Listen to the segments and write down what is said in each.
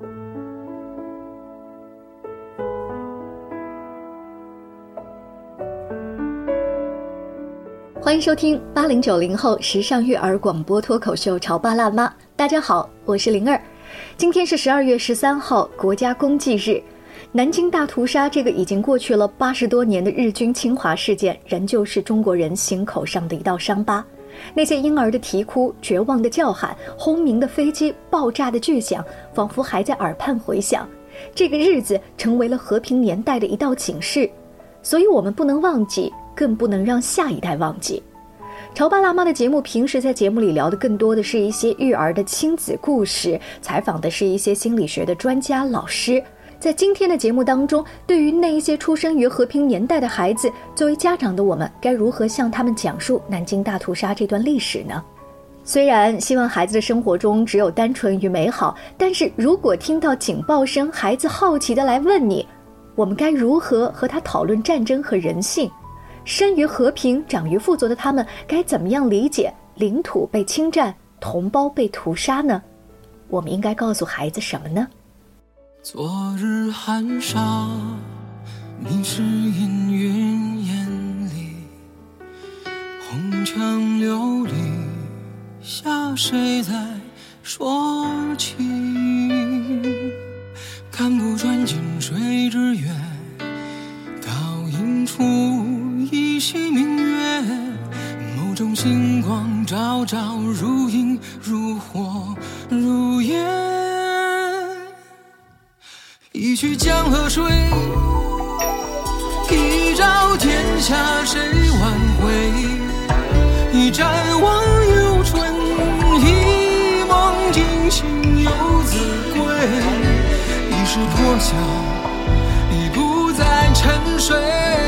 欢迎收听八零九零后时尚育儿广播脱口秀《潮爸辣妈》。大家好，我是灵儿。今天是十二月十三号，国家公祭日。南京大屠杀这个已经过去了八十多年的日军侵华事件，仍旧是中国人心口上的一道伤疤。那些婴儿的啼哭、绝望的叫喊、轰鸣的飞机、爆炸的巨响，仿佛还在耳畔回响。这个日子成为了和平年代的一道警示，所以我们不能忘记，更不能让下一代忘记。潮爸辣妈的节目，平时在节目里聊的更多的是一些育儿的亲子故事，采访的是一些心理学的专家老师。在今天的节目当中，对于那一些出生于和平年代的孩子，作为家长的我们，该如何向他们讲述南京大屠杀这段历史呢？虽然希望孩子的生活中只有单纯与美好，但是如果听到警报声，孩子好奇的来问你，我们该如何和他讨论战争和人性？生于和平、长于富足的他们，该怎么样理解领土被侵占、同胞被屠杀呢？我们应该告诉孩子什么呢？昨日寒沙，迷失阴云烟里，红墙琉璃下，谁在说情？看不穿近水之月，倒映出一袭明月，眸中星光照照，如影如火如烟。一曲江河水，一朝天下谁挽回？一盏忘忧春，一梦惊醒游子归。一世破晓，已不再沉睡。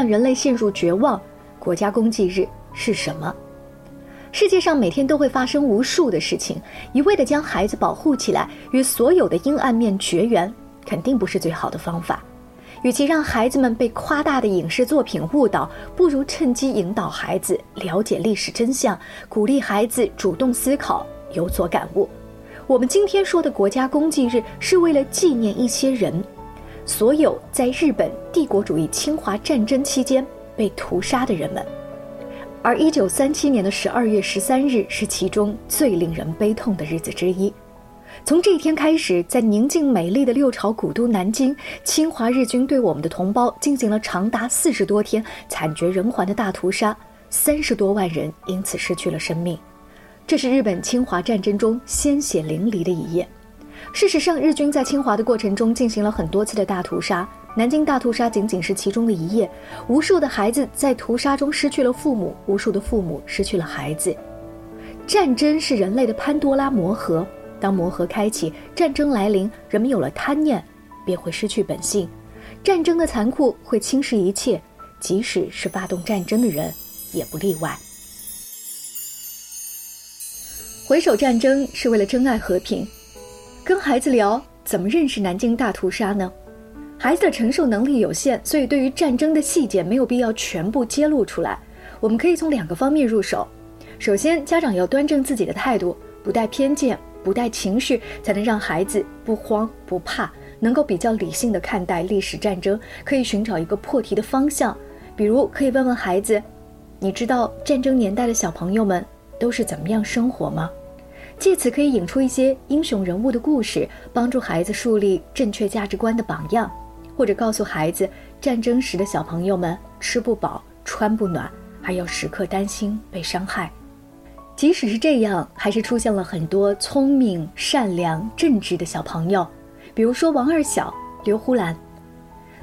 让人类陷入绝望，国家公祭日是什么？世界上每天都会发生无数的事情，一味的将孩子保护起来，与所有的阴暗面绝缘，肯定不是最好的方法。与其让孩子们被夸大的影视作品误导，不如趁机引导孩子了解历史真相，鼓励孩子主动思考，有所感悟。我们今天说的国家公祭日，是为了纪念一些人。所有在日本帝国主义侵华战争期间被屠杀的人们，而一九三七年的十二月十三日是其中最令人悲痛的日子之一。从这一天开始，在宁静美丽的六朝古都南京，侵华日军对我们的同胞进行了长达四十多天、惨绝人寰的大屠杀，三十多万人因此失去了生命。这是日本侵华战争中鲜血淋漓的一页。事实上，日军在侵华的过程中进行了很多次的大屠杀，南京大屠杀仅仅是其中的一页。无数的孩子在屠杀中失去了父母，无数的父母失去了孩子。战争是人类的潘多拉魔盒，当魔盒开启，战争来临，人们有了贪念，便会失去本性。战争的残酷会侵蚀一切，即使是发动战争的人，也不例外。回首战争，是为了珍爱和平。跟孩子聊怎么认识南京大屠杀呢？孩子的承受能力有限，所以对于战争的细节没有必要全部揭露出来。我们可以从两个方面入手。首先，家长要端正自己的态度，不带偏见，不带情绪，才能让孩子不慌不怕，能够比较理性的看待历史战争，可以寻找一个破题的方向。比如，可以问问孩子：“你知道战争年代的小朋友们都是怎么样生活吗？”借此可以引出一些英雄人物的故事，帮助孩子树立正确价值观的榜样，或者告诉孩子，战争时的小朋友们吃不饱、穿不暖，还要时刻担心被伤害。即使是这样，还是出现了很多聪明、善良、正直的小朋友，比如说王二小、刘胡兰，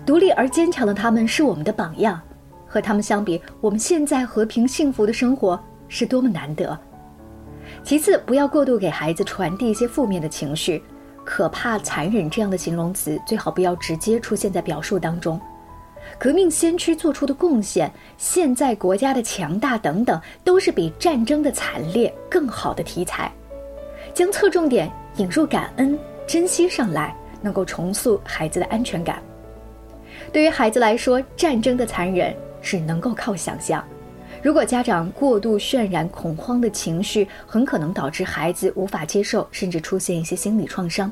独立而坚强的他们是我们的榜样。和他们相比，我们现在和平幸福的生活是多么难得。其次，不要过度给孩子传递一些负面的情绪，可怕、残忍这样的形容词最好不要直接出现在表述当中。革命先驱做出的贡献，现在国家的强大等等，都是比战争的惨烈更好的题材。将侧重点引入感恩、珍惜上来，能够重塑孩子的安全感。对于孩子来说，战争的残忍只能够靠想象。如果家长过度渲染恐慌的情绪，很可能导致孩子无法接受，甚至出现一些心理创伤。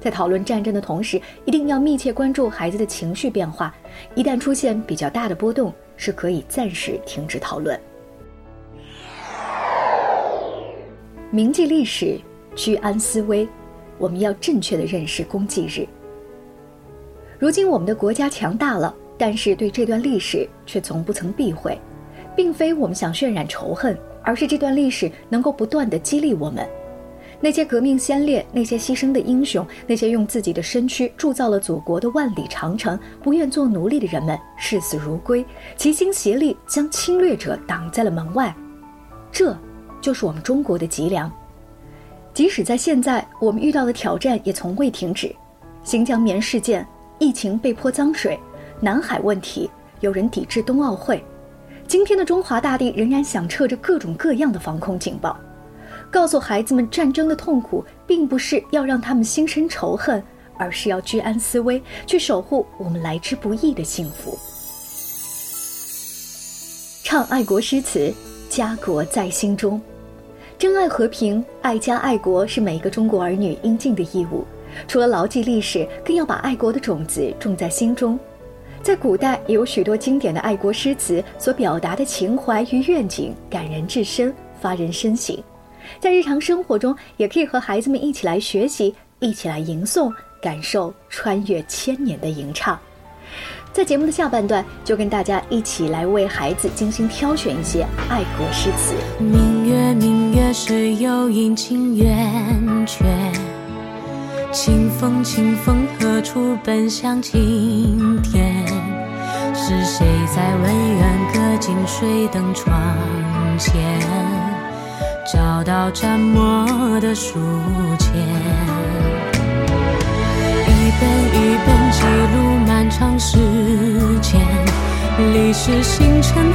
在讨论战争的同时，一定要密切关注孩子的情绪变化。一旦出现比较大的波动，是可以暂时停止讨论。铭记历史，居安思危，我们要正确的认识公祭日。如今我们的国家强大了，但是对这段历史却从不曾避讳，并非我们想渲染仇恨，而是这段历史能够不断的激励我们。那些革命先烈，那些牺牲的英雄，那些用自己的身躯铸造了祖国的万里长城，不愿做奴隶的人们，视死如归，齐心协力将侵略者挡在了门外。这，就是我们中国的脊梁。即使在现在，我们遇到的挑战也从未停止：新疆棉事件、疫情被泼脏水、南海问题、有人抵制冬奥会。今天的中华大地仍然响彻着各种各样的防空警报。告诉孩子们，战争的痛苦并不是要让他们心生仇恨，而是要居安思危，去守护我们来之不易的幸福。唱爱国诗词，家国在心中，珍爱和平，爱家爱国是每个中国儿女应尽的义务。除了牢记历史，更要把爱国的种子种在心中。在古代，也有许多经典的爱国诗词，所表达的情怀与愿景，感人至深，发人深省。在日常生活中，也可以和孩子们一起来学习，一起来吟诵，感受穿越千年的吟唱。在节目的下半段，就跟大家一起来为孩子精心挑选一些爱国诗词。明月，明月，谁又阴晴圆缺？清风，清风，何处奔向晴天？是谁在文苑阁近水灯窗前？找到沾墨的书签，一本一本记录漫长时间，历史星辰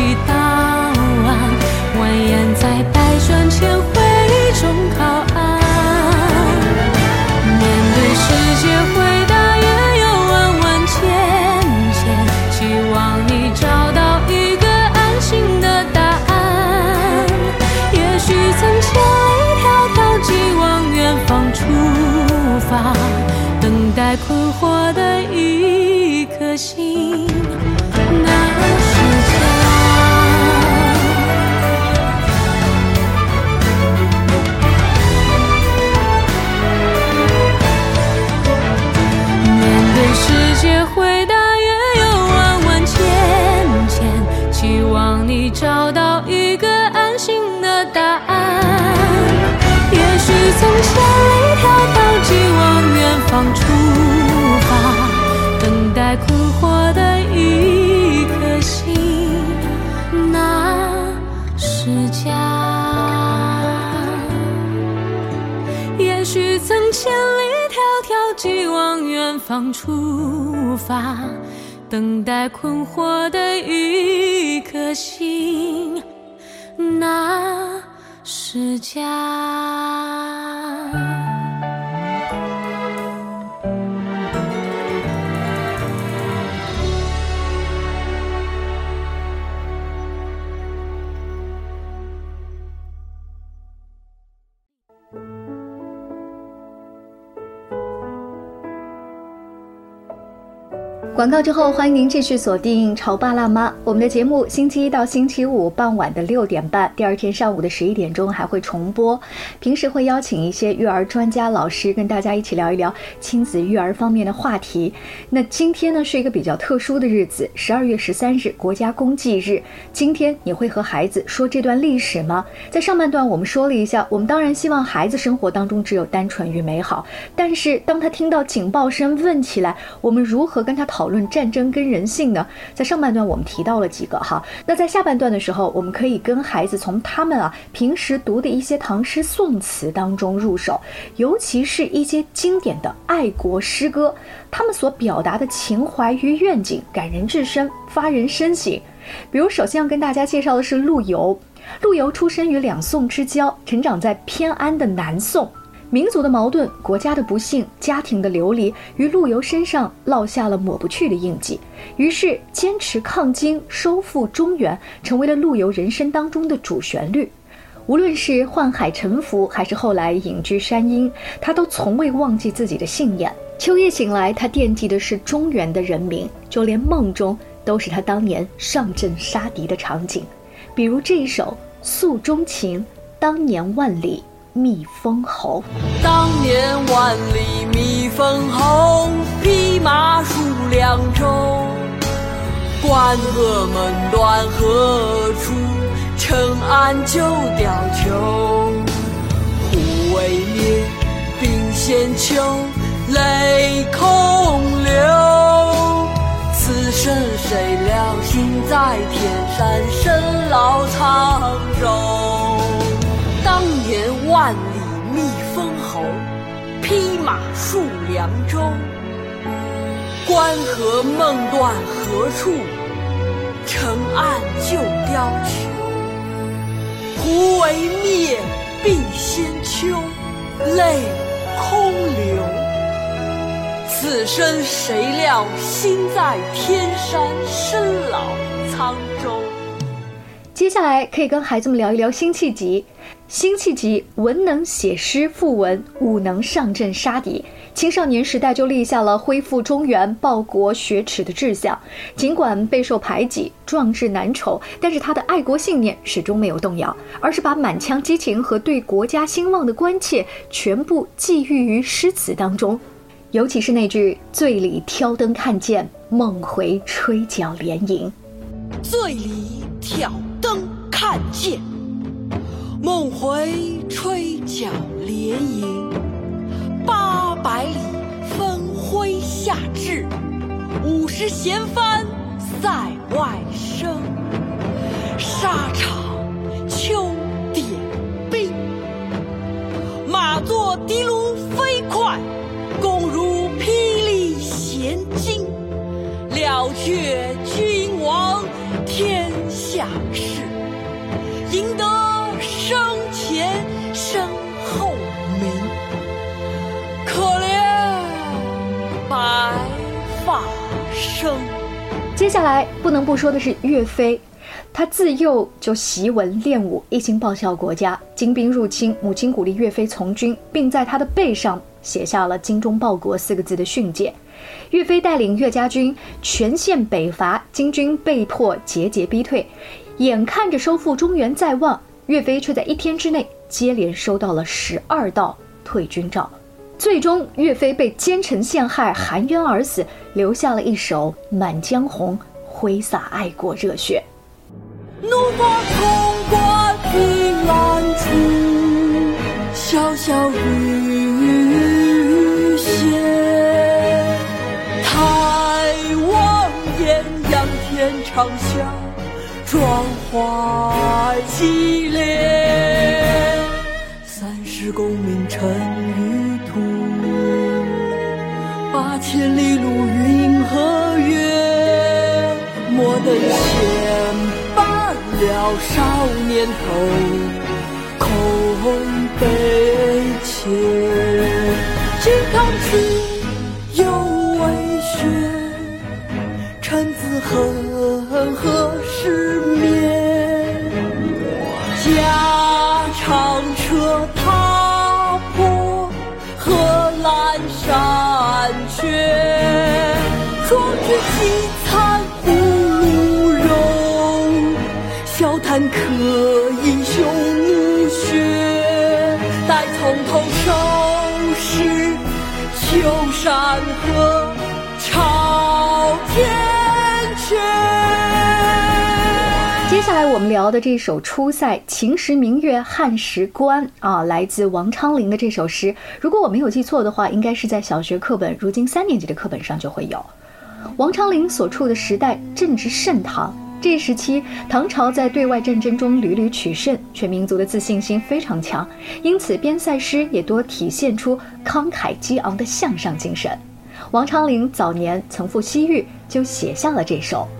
一道岸，蜿蜒在百转千回中靠岸。面对世界，回答也有万万千千。希望你找到一个安心的答案。也许曾千里迢迢，寄往远方出发，等待困惑的一颗心。方出发，等待困惑的一颗心，那是家。广告之后，欢迎您继续锁定《潮爸辣妈》。我们的节目星期一到星期五傍晚的六点半，第二天上午的十一点钟还会重播。平时会邀请一些育儿专家老师跟大家一起聊一聊亲子育儿方面的话题。那今天呢是一个比较特殊的日子，十二月十三日，国家公祭日。今天你会和孩子说这段历史吗？在上半段我们说了一下，我们当然希望孩子生活当中只有单纯与美好，但是当他听到警报声问起来，我们如何跟他讨？论战争跟人性呢，在上半段我们提到了几个哈，那在下半段的时候，我们可以跟孩子从他们啊平时读的一些唐诗宋词当中入手，尤其是一些经典的爱国诗歌，他们所表达的情怀与愿景感人至深，发人深省。比如，首先要跟大家介绍的是陆游，陆游出生于两宋之交，成长在偏安的南宋。民族的矛盾、国家的不幸、家庭的流离，于陆游身上烙下了抹不去的印记。于是，坚持抗金、收复中原，成为了陆游人生当中的主旋律。无论是宦海沉浮，还是后来隐居山阴，他都从未忘记自己的信念。秋夜醒来，他惦记的是中原的人民，就连梦中都是他当年上阵杀敌的场景。比如这一首《诉衷情》，当年万里。觅封侯，当年万里觅封侯，匹马戍凉州。关河门断何处？尘暗旧貂裘。忽为灭，鬓先秋，泪空流。此生谁料，心在天山，身老沧州。万里觅封侯，匹马戍凉州。关河梦断何处？城暗旧貂裘。胡为灭，鬓先秋，泪空流。此生谁料，心在天山，身老沧州。接下来可以跟孩子们聊一聊辛弃疾。辛弃疾文能写诗赋文，武能上阵杀敌。青少年时代就立下了恢复中原、报国雪耻的志向。尽管备受排挤、壮志难酬，但是他的爱国信念始终没有动摇，而是把满腔激情和对国家兴旺的关切全部寄寓于诗词当中。尤其是那句“醉里挑灯看剑，梦回吹角连营”。醉里挑。灯看剑，梦回吹角连营。八百里分麾下炙，五十弦翻塞外声。沙场秋点兵，马作的卢飞快，弓如霹雳弦惊。了却接下来不能不说的是岳飞，他自幼就习文练武，一心报效国家。金兵入侵，母亲鼓励岳飞从军，并在他的背上写下了“精忠报国”四个字的训诫。岳飞带领岳家军全线北伐，金军被迫节节逼退。眼看着收复中原在望，岳飞却在一天之内接连收到了十二道退军诏。最终，岳飞被奸臣陷害，含冤而死，留下了一首《满江红》，挥洒爱国热血。怒发冲冠凭栏处，潇潇雨歇。抬望眼，仰天长啸，壮怀激烈。三十功名尘与，千里路云和月。莫等闲白了少年头，空悲切。靖康耻，犹未雪。臣子恨，何聊的这首《出塞·秦时明月汉时关》啊，来自王昌龄的这首诗。如果我没有记错的话，应该是在小学课本，如今三年级的课本上就会有。王昌龄所处的时代正值盛唐，这时期唐朝在对外战争中屡屡取胜，全民族的自信心非常强，因此边塞诗也多体现出慷慨激昂的向上精神。王昌龄早年曾赴西域，就写下了这首《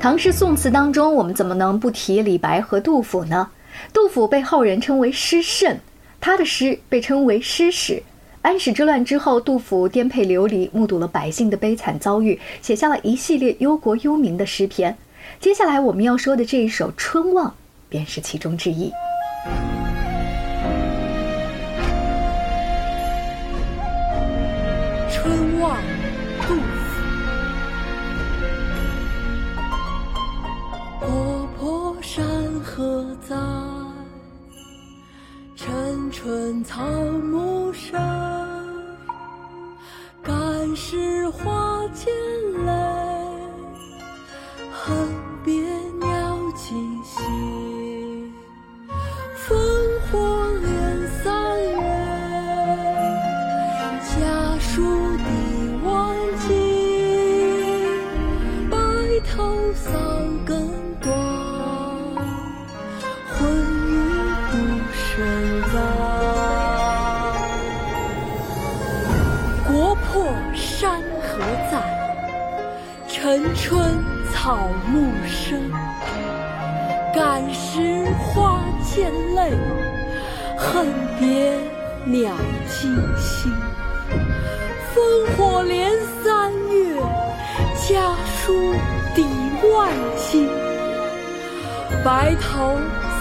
唐诗宋词当中，我们怎么能不提李白和杜甫呢？杜甫被后人称为诗圣，他的诗被称为诗史。安史之乱之后，杜甫颠沛流离，目睹了百姓的悲惨遭遇，写下了一系列忧国忧民的诗篇。接下来我们要说的这一首《春望》，便是其中之一。白头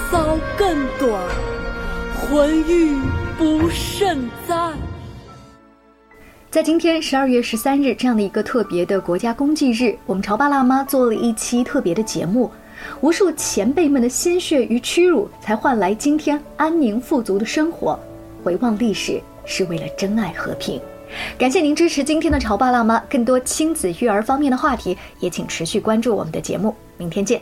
搔更短，浑欲不胜簪。在今天十二月十三日这样的一个特别的国家公祭日，我们潮爸辣妈做了一期特别的节目，无数前辈们的鲜血与屈辱，才换来今天安宁富足的生活。回望历史，是为了珍爱和平。感谢您支持今天的潮爸辣妈，更多亲子育儿方面的话题，也请持续关注我们的节目。明天见。